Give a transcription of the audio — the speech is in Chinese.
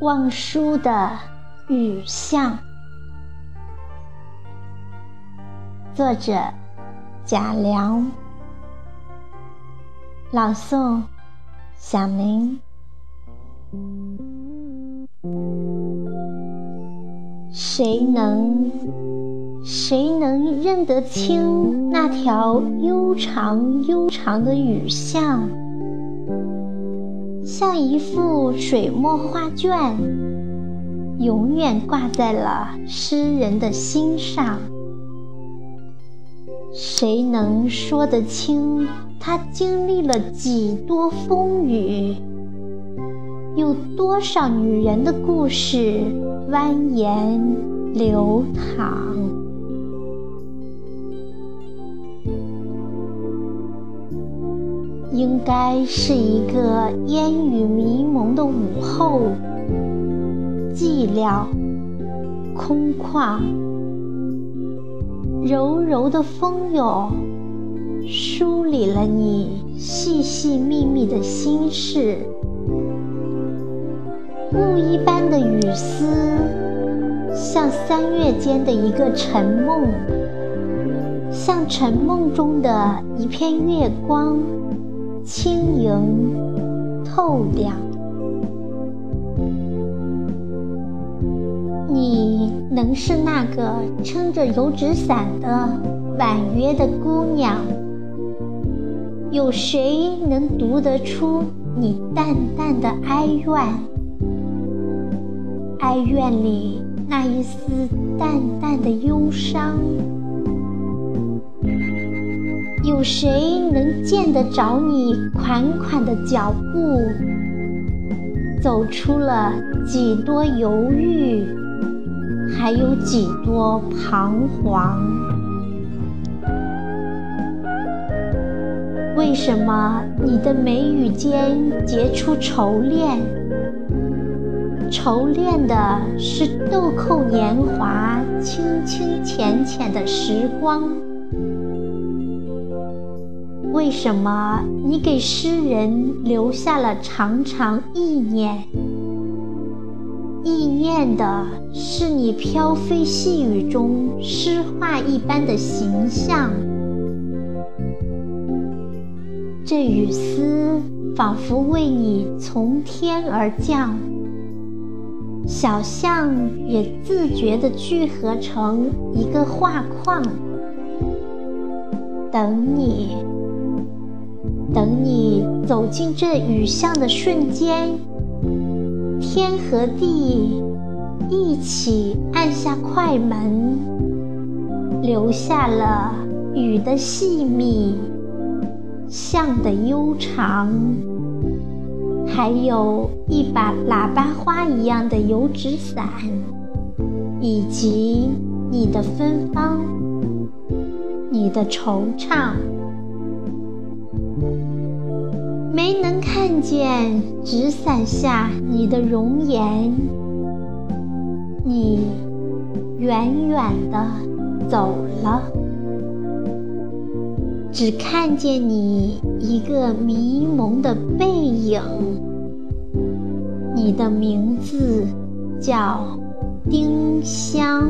望舒的雨巷，作者贾良，朗诵小明。谁能谁能认得清那条悠长悠长的雨巷？像一幅水墨画卷，永远挂在了诗人的心上。谁能说得清他经历了几多风雨？有多少女人的故事蜿蜒流淌？应该是一个烟雨迷蒙的午后，寂寥、空旷，柔柔的风涌，梳理了你细细密密的心事。雾一般的雨丝，像三月间的一个晨梦，像晨梦中的一片月光。轻盈透亮，你能是那个撑着油纸伞的婉约的姑娘？有谁能读得出你淡淡的哀怨？哀怨里那一丝淡淡的忧伤？有谁能见得着你款款的脚步？走出了几多犹豫，还有几多彷徨？为什么你的眉宇间结出愁恋？愁恋的是豆蔻年华，清清浅浅的时光。为什么你给诗人留下了长长意念？意念的是你飘飞细雨中诗画一般的形象。这雨丝仿佛为你从天而降，小象也自觉地聚合成一个画框，等你。走进这雨巷的瞬间，天和地一起按下快门，留下了雨的细密，巷的悠长，还有一把喇叭花一样的油纸伞，以及你的芬芳，你的惆怅。见纸伞下你的容颜，你远远的走了，只看见你一个迷蒙的背影。你的名字叫丁香。